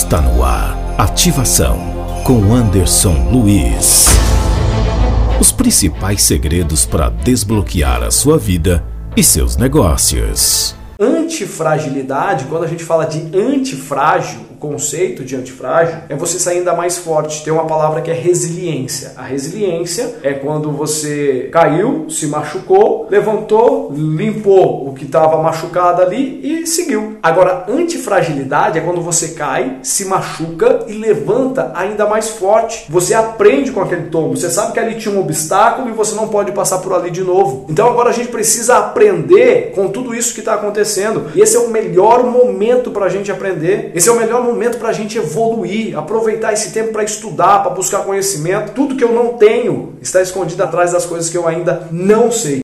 Está no ar. Ativação com Anderson Luiz. Os principais segredos para desbloquear a sua vida e seus negócios. Antifragilidade, quando a gente fala de antifrágil, conceito de antifrágil é você sair ainda mais forte. Tem uma palavra que é resiliência. A resiliência é quando você caiu, se machucou, levantou, limpou o que estava machucado ali e seguiu. Agora, antifragilidade é quando você cai, se machuca e levanta ainda mais forte. Você aprende com aquele tombo. Você sabe que ali tinha um obstáculo e você não pode passar por ali de novo. Então agora a gente precisa aprender com tudo isso que está acontecendo. E esse é o melhor momento para a gente aprender. Esse é o melhor momento para a gente evoluir, aproveitar esse tempo para estudar, para buscar conhecimento. Tudo que eu não tenho está escondido atrás das coisas que eu ainda não sei.